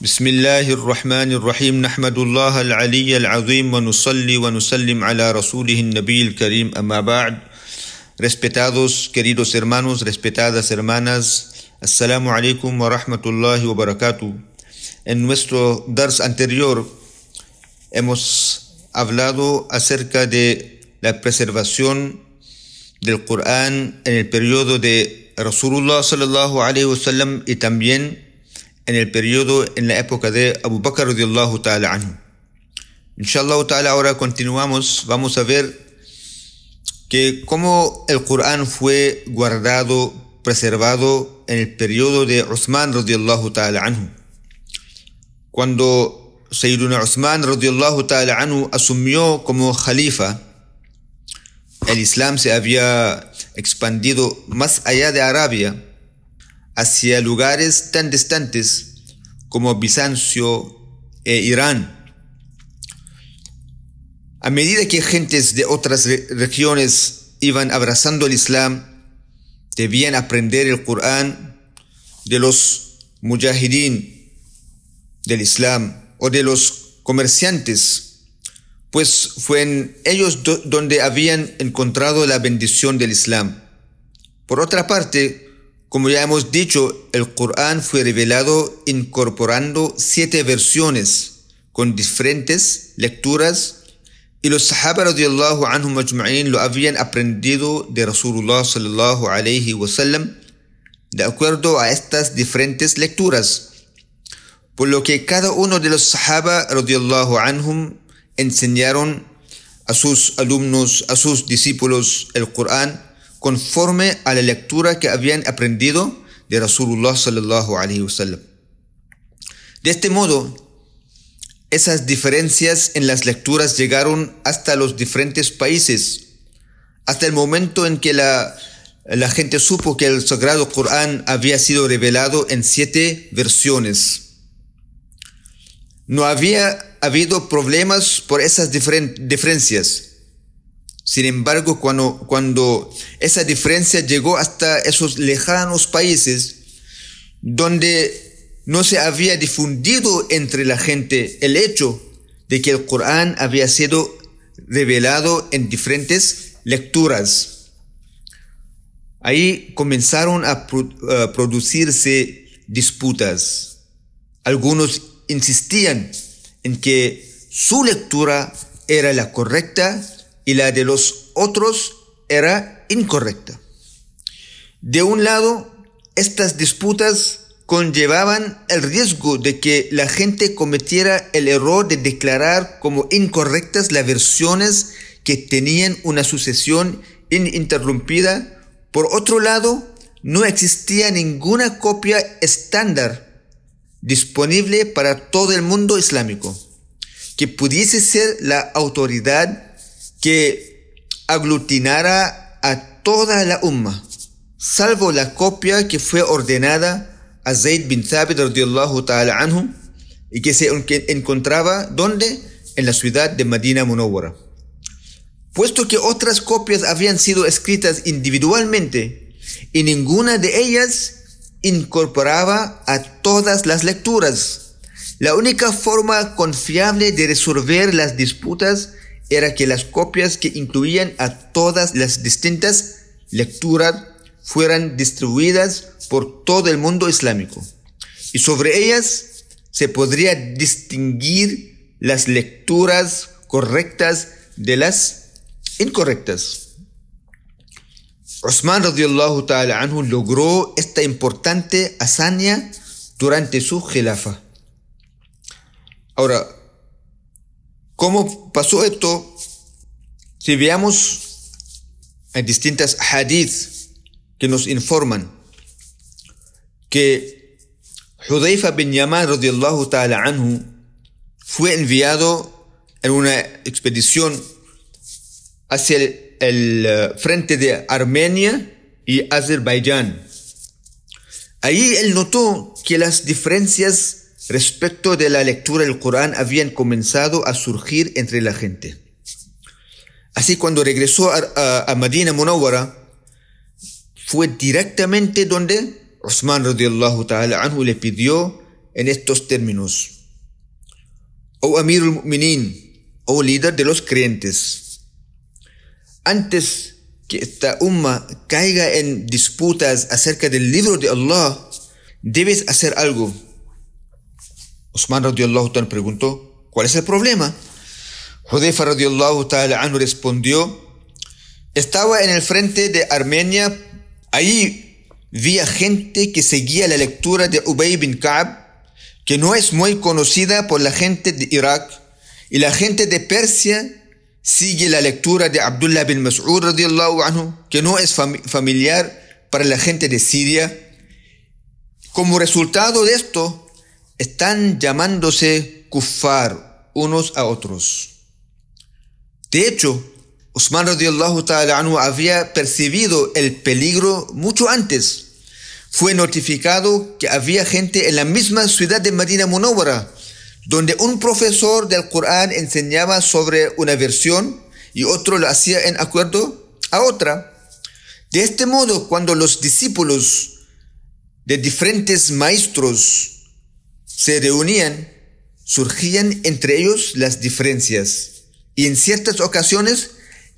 بسم الله الرحمن الرحيم نحمد الله العلي العظيم ونصلي ونسلم على رسوله النبي الكريم أما بعد Respetados queridos hermanos, respetadas hermanas, Assalamu alaikum wa rahmatullahi wa barakatuh. En nuestro dars anterior hemos hablado acerca de la preservación del Corán en el periodo de Rasulullah sallallahu alaihi wasallam y también en el periodo en la época de Abu Bakr radiallahu ta'ala anhu. Inshallah ta'ala ahora continuamos, vamos a ver que cómo el Corán fue guardado, preservado en el periodo de Uthman radiallahu ta'ala anhu. Cuando Sayyiduna Uthman radiallahu ta'ala anhu asumió como khalifa, el Islam se había expandido más allá de Arabia, hacia lugares tan distantes como Bizancio e Irán. A medida que gentes de otras regiones iban abrazando el Islam, debían aprender el Corán de los mujahideen del Islam o de los comerciantes, pues fue en ellos donde habían encontrado la bendición del Islam. Por otra parte, como ya hemos dicho, el Corán fue revelado incorporando siete versiones con diferentes lecturas y los Sahaba radiallahu anhum ajma'in lo habían aprendido de Rasulullah sallallahu alayhi wasallam de acuerdo a estas diferentes lecturas. Por lo que cada uno de los Sahaba radiallahu anhum enseñaron a sus alumnos, a sus discípulos el Corán conforme a la lectura que habían aprendido de Rasulullah sallallahu wasallam. De este modo, esas diferencias en las lecturas llegaron hasta los diferentes países, hasta el momento en que la, la gente supo que el Sagrado Corán había sido revelado en siete versiones. No había habido problemas por esas diferencias. Sin embargo, cuando, cuando esa diferencia llegó hasta esos lejanos países, donde no se había difundido entre la gente el hecho de que el Corán había sido revelado en diferentes lecturas. Ahí comenzaron a, producirse disputas. Algunos insistían en que su lectura era la correcta y la de los otros era incorrecta. De un lado, estas disputas conllevaban el riesgo de que la gente cometiera el error de declarar como incorrectas las versiones que tenían una sucesión ininterrumpida. Por otro lado, no existía ninguna copia estándar disponible para todo el mundo islámico que pudiese ser la autoridad que aglutinara a toda la umma, salvo la copia que fue ordenada a Zayd bin Thabit radiallahu ta'ala anhu y que se encontraba ¿dónde? En la ciudad de Medina Munawwara. Puesto que otras copias habían sido escritas individualmente y ninguna de ellas incorporaba a todas las lecturas. La única forma confiable de resolver las disputas era que las copias que incluían a todas las distintas lecturas fueran distribuidas por todo el mundo islámico. Y sobre ellas se podría distinguir las lecturas correctas de las incorrectas. Osman radiallahu ta'ala anhu logró esta importante hazaña durante su khilafa. Ahora, ¿cómo pasó esto? Si veamos en distintas hadiths que nos informan que Hudayfa bin Yaman radiallahu ta'ala anhu fue enviado en una expedición hacia el, el uh, frente de Armenia y Azerbaiyán. Ahí él notó que las diferencias respecto de la lectura del Corán habían comenzado a surgir entre la gente. Así cuando regresó a, a, a Medina Munawwara, fue directamente donde Osman radiallahu ta'ala anhu le pidió en estos términos. Oh Amir al-Mu'minin, oh líder de los creyentes, antes que esta umma caiga en disputas acerca del libro de Allah, debes hacer algo. Osman radiallahu ta'ala preguntó, ¿cuál es el problema? Hudayfa radiallahu ta'ala anhu respondió, estaba en el frente de Armenia, ahí vi a gente que seguía la lectura de Ubay bin Ka'b, que no es muy conocida por la gente de Irak, y la gente de Persia sigue la lectura de Abdullah bin Mas'ud radiallahu anhu, que no es familiar para la gente de Siria. Como resultado de esto, están llamándose kuffar unos a otros. De hecho, Usman había percibido el peligro mucho antes. Fue notificado que había gente en la misma ciudad de Medina donde un profesor del Corán enseñaba sobre una versión y otro lo hacía en acuerdo a otra. De este modo, cuando los discípulos de diferentes maestros se reunían, surgían entre ellos las diferencias. Y en ciertas ocasiones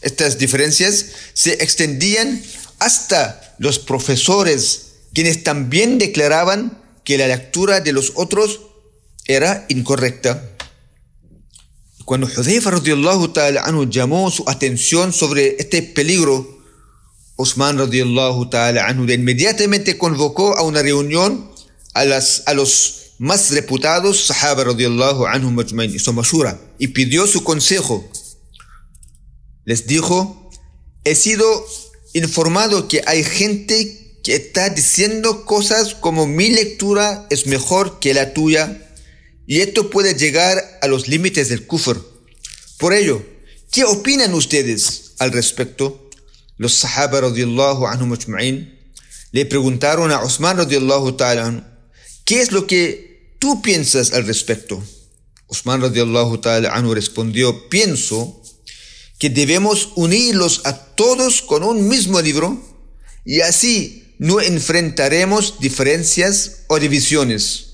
estas diferencias se extendían hasta los profesores, quienes también declaraban que la lectura de los otros era incorrecta. Cuando Hudayfa ta'ala anhu llamó su atención sobre este peligro, Osman ta'ala inmediatamente convocó a una reunión a, a los más reputados sahaba radiallahu anhu majmain, y pidió su consejo les dijo, he sido informado que hay gente que está diciendo cosas como mi lectura es mejor que la tuya y esto puede llegar a los límites del kufr. Por ello, ¿qué opinan ustedes al respecto? Los sahaba radiallahu anhu majma'in le preguntaron a Osman radiallahu ta'ala ¿qué es lo que tú piensas al respecto? Osman radiallahu ta'ala anhu respondió, pienso que debemos unirlos a todos con un mismo libro y así no enfrentaremos diferencias o divisiones.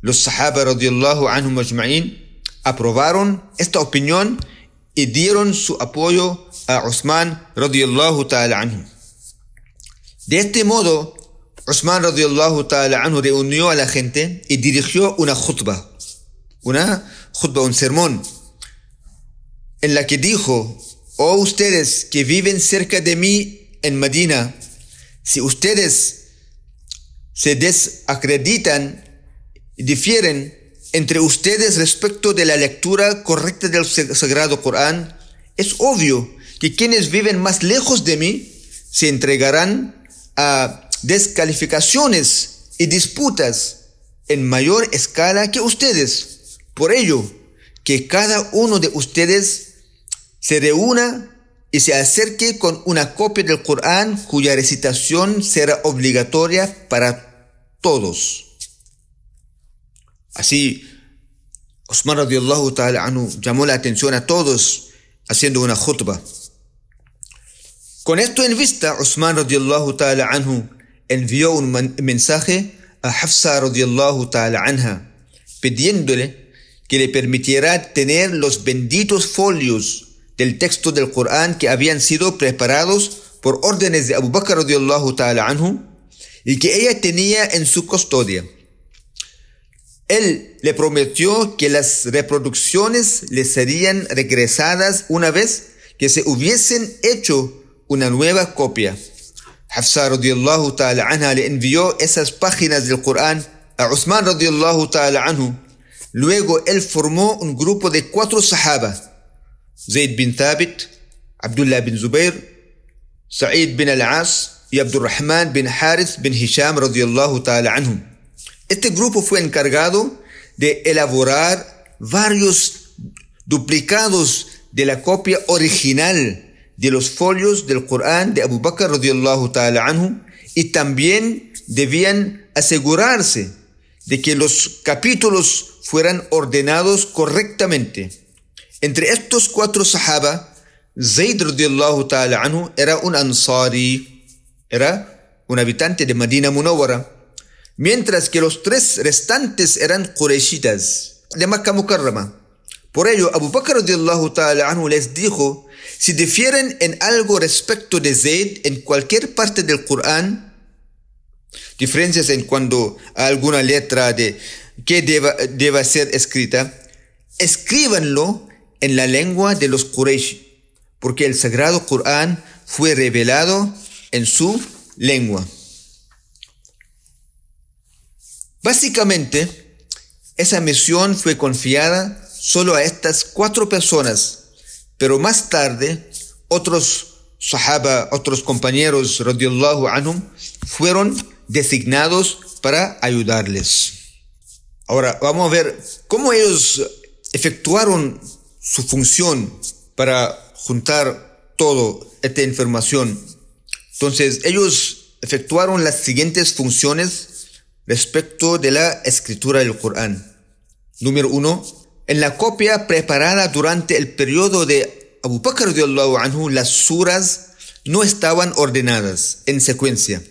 Los Sahaba radiallahu anhum majma'in aprobaron esta opinión y dieron su apoyo a Usman radiallahu ta'ala anhu. De este modo, Usman radiallahu ta'ala anhu reunió a la gente y dirigió una khutbah, una khutbah, un sermón, en la que dijo, oh ustedes que viven cerca de mí en Medina, si ustedes se desacreditan y difieren entre ustedes respecto de la lectura correcta del Sagrado Corán, es obvio que quienes viven más lejos de mí se entregarán a descalificaciones y disputas en mayor escala que ustedes. Por ello, que cada uno de ustedes se reúna y se acerque con una copia del Corán cuya recitación será obligatoria para todos. Así, Osman radiallahu ta'ala anhu llamó la atención a todos haciendo una khutbah. Con esto en vista, Osman radiallahu ta'ala anhu envió un mensaje a Hafsa radiallahu ta'ala anha pidiéndole que le permitiera tener los benditos folios del texto del Corán que habían sido preparados por órdenes de Abu Bakr radiallahu ta'ala anhu y que ella tenía en su custodia. Él le prometió que las reproducciones le serían regresadas una vez que se hubiesen hecho una nueva copia. Hafsa radiallahu ta'ala anha le envió esas páginas del Corán a Uthman radiallahu ta'ala anhu. Luego él formó un grupo de cuatro sahabas Zayd bin Thabit, Abdullah bin Zubair, Sa'id bin Al-As y Abdurrahman bin Harith bin Hisham radiallahu ta'ala anhum. Este grupo fue encargado de elaborar varios duplicados de la copia original de los folios del Corán de Abu Bakr radiallahu ta'ala anhu y también debían asegurarse de que los capítulos fueran ordenados correctamente. Entre estos cuatro sahaba, Zayd radiallahu ta'ala anhu era un ansari, era un habitante de Medina Munawara. mientras que los tres restantes eran Qurayshitas de Makkah Mukarrama. Por ello, Abu Bakr anhu les dijo, si difieren en algo respecto de Zayd en cualquier parte del Corán, diferencias en cuanto a alguna letra de que deba, deba ser escrita, escríbanlo en la lengua de los Quraysh, porque el sagrado Corán fue revelado en su lengua. Básicamente, esa misión fue confiada solo a estas cuatro personas, pero más tarde otros sahaba, otros compañeros radiallahu anhum, fueron designados para ayudarles. Ahora vamos a ver cómo ellos efectuaron su función para juntar toda esta información. Entonces ellos efectuaron las siguientes funciones respecto de la escritura del Corán. Número uno, en la copia preparada durante el periodo de Abu Bakr anhu, las suras no estaban ordenadas en secuencia.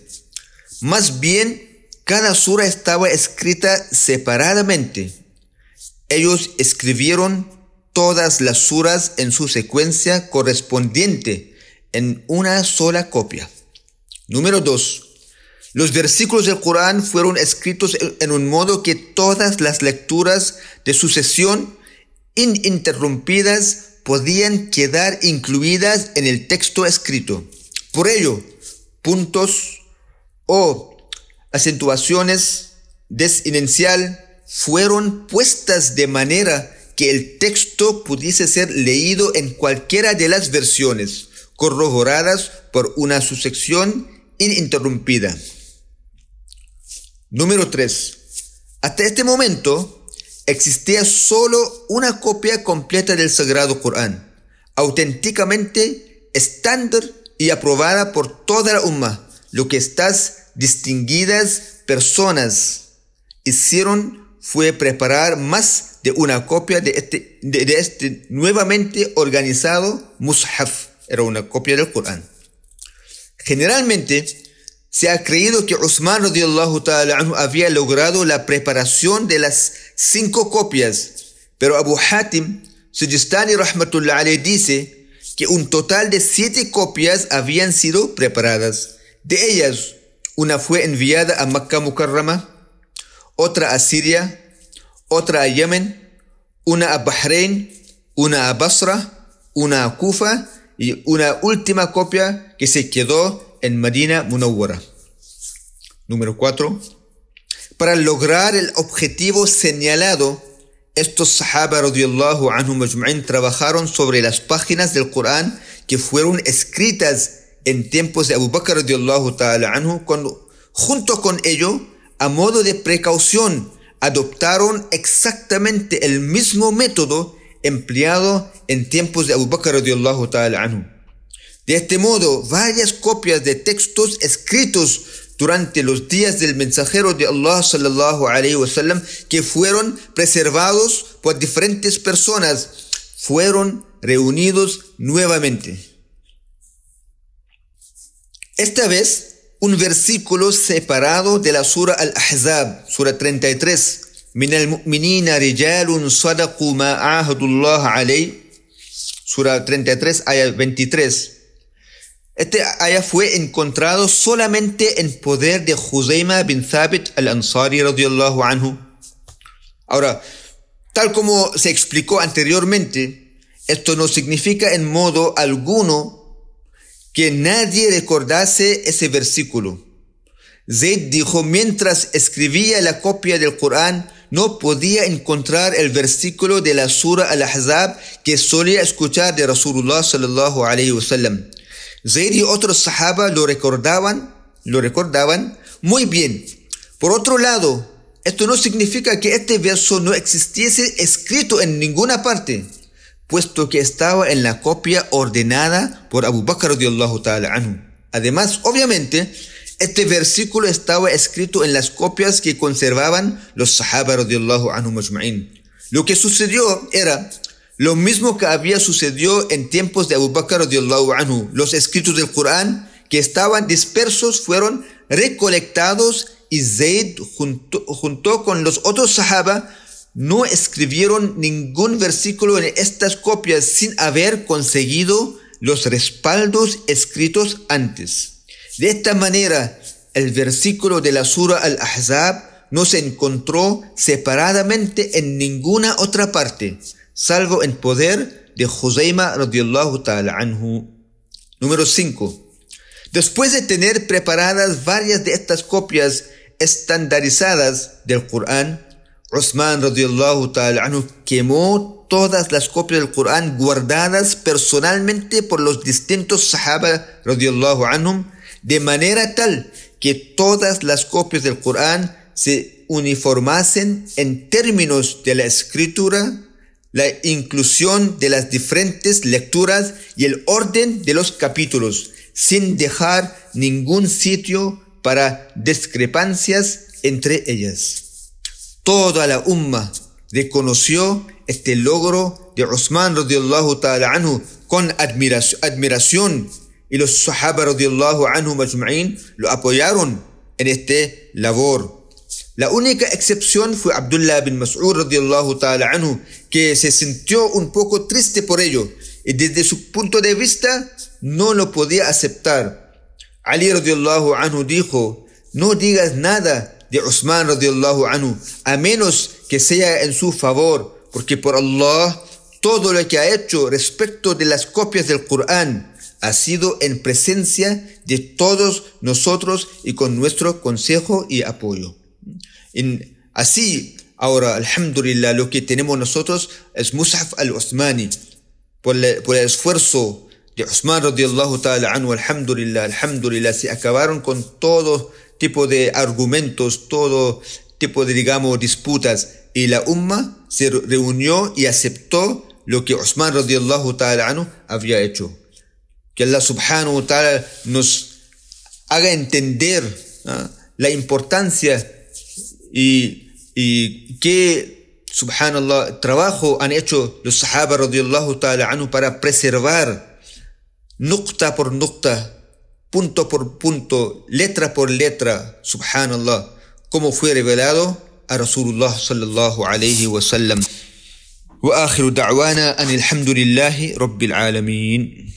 Más bien, cada sura estaba escrita separadamente. Ellos escribieron todas las suras en su secuencia correspondiente en una sola copia. Número 2. Los versículos del Corán fueron escritos en un modo que todas las lecturas de sucesión ininterrumpidas podían quedar incluidas en el texto escrito. Por ello, puntos o acentuaciones desinicial fueron puestas de manera que el texto pudiese ser leído en cualquiera de las versiones, corroboradas por una sucesión ininterrumpida. Número 3. Hasta este momento existía solo una copia completa del Sagrado Corán, auténticamente estándar y aprobada por toda la umma, lo que estas distinguidas personas hicieron fue preparar más de una copia de este, de, de este nuevamente organizado Mushaf, era una copia del Corán. Generalmente, se ha creído que Usman había logrado la preparación de las cinco copias, pero Abu Hatim Sujistani rahmatullah dice que un total de siete copias habían sido preparadas. De ellas, una fue enviada a Makkah Mukarrama, otra a Siria, otra a Yemen, una a Bahrein, una a Basra, una a Kufa y una última copia que se quedó en Medina Munawwara. Número 4. Para lograr el objetivo señalado, estos sahaba radiyallahu anhum trabajaron sobre las páginas del Corán que fueron escritas en tiempos de Abu Bakr radiyallahu ta'ala anhu cuando junto con ello, a modo de precaución, adoptaron exactamente el mismo método empleado en tiempos de Abu Bakr radiyallahu ta'ala anhu. De este modo, varias copias de textos escritos durante los días del mensajero de Allah sallallahu alaihi wasallam que fueron preservados por diferentes personas fueron reunidos nuevamente. Esta vez un versículo separado de la sura Al-Ahzab, sura 33, من المؤمنين رجال صدقوا ما عاهدوا الله عليه, sura 33, ayah 23. este ayah fue encontrado solamente en poder de Huzaima bin Thabit al-Ansari radiyallahu anhu. Ahora, tal como se explicó anteriormente, esto no significa en modo alguno que nadie recordase ese versículo. Zayd dijo, mientras escribía la copia del Corán, no podía encontrar el versículo de la Sura Al-Ahzab que solía escuchar de Rasulullah sallallahu alayhi wa sallam. Zayd y otros sahaba lo recordaban, lo recordaban muy bien. Por otro lado, esto no significa que este verso no existiese escrito en ninguna parte, puesto que estaba en la copia ordenada por Abu Bakr ta'ala anhu. Además, obviamente, este versículo estaba escrito en las copias que conservaban los sahaba radiallahu anhu majma'in. Lo que sucedió era lo mismo que había sucedido en tiempos de Abu Bakr anhu. Los escritos del Corán que estaban dispersos fueron recolectados y Zayd junto, con los otros sahaba no escribieron ningún versículo en estas copias sin haber conseguido los respaldos escritos antes. De esta manera, el versículo de la Sura Al-Ahzab no se encontró separadamente en ninguna otra parte, salvo en poder de Juzayma radiallahu ta'ala anhu. Número 5. Después de tener preparadas varias de estas copias estandarizadas del Corán, Usman radiallahu ta'ala anhu quemó todas las copias del Corán guardadas personalmente por los distintos sahaba radiallahu anhum de manera tal que todas las copias del Corán se uniformasen en términos de la escritura, la inclusión de las diferentes lecturas y el orden de los capítulos, sin dejar ningún sitio para discrepancias entre ellas. Toda la umma reconoció este logro de Usman radiallahu ta'ala anhu con admiración y los sahaba radiallahu anhu lo apoyaron en este labor. La única excepción fue Abdullah bin Mas'ud radiallahu ta'ala anhu, que se sintió un poco triste por ello y desde su punto de vista no lo podía aceptar. Ali radiallahu anhu dijo, no digas nada de Usman radiallahu anhu, a menos que sea en su favor, porque por Allah todo lo que ha hecho respecto de las copias del Corán ha sido en presencia de todos nosotros y con nuestro consejo y apoyo. así, ahora, alhamdulillah, lo que tenemos nosotros es Mus'haf al-Usmani, por, por el esfuerzo de Usman radiallahu ta'ala anhu, alhamdulillah, alhamdulillah, se acabaron con todo tipo de argumentos, todo tipo de, digamos, disputas, y la umma se reunió y aceptó lo que Usman radiallahu ta'ala anhu había hecho. Que Allah subhanahu wa ta'ala nos haga entender ¿ah? la importancia y, y qué, subhanallah, trabajo han hecho los sahaba radiallahu ta'ala anhu para preservar nukta por nukta, punto por punto, letra por letra, subhanallah, como fue revelado a Rasulullah sallallahu alayhi wa sallam. وآخر دعوانا أن الحمد لله رب العالمين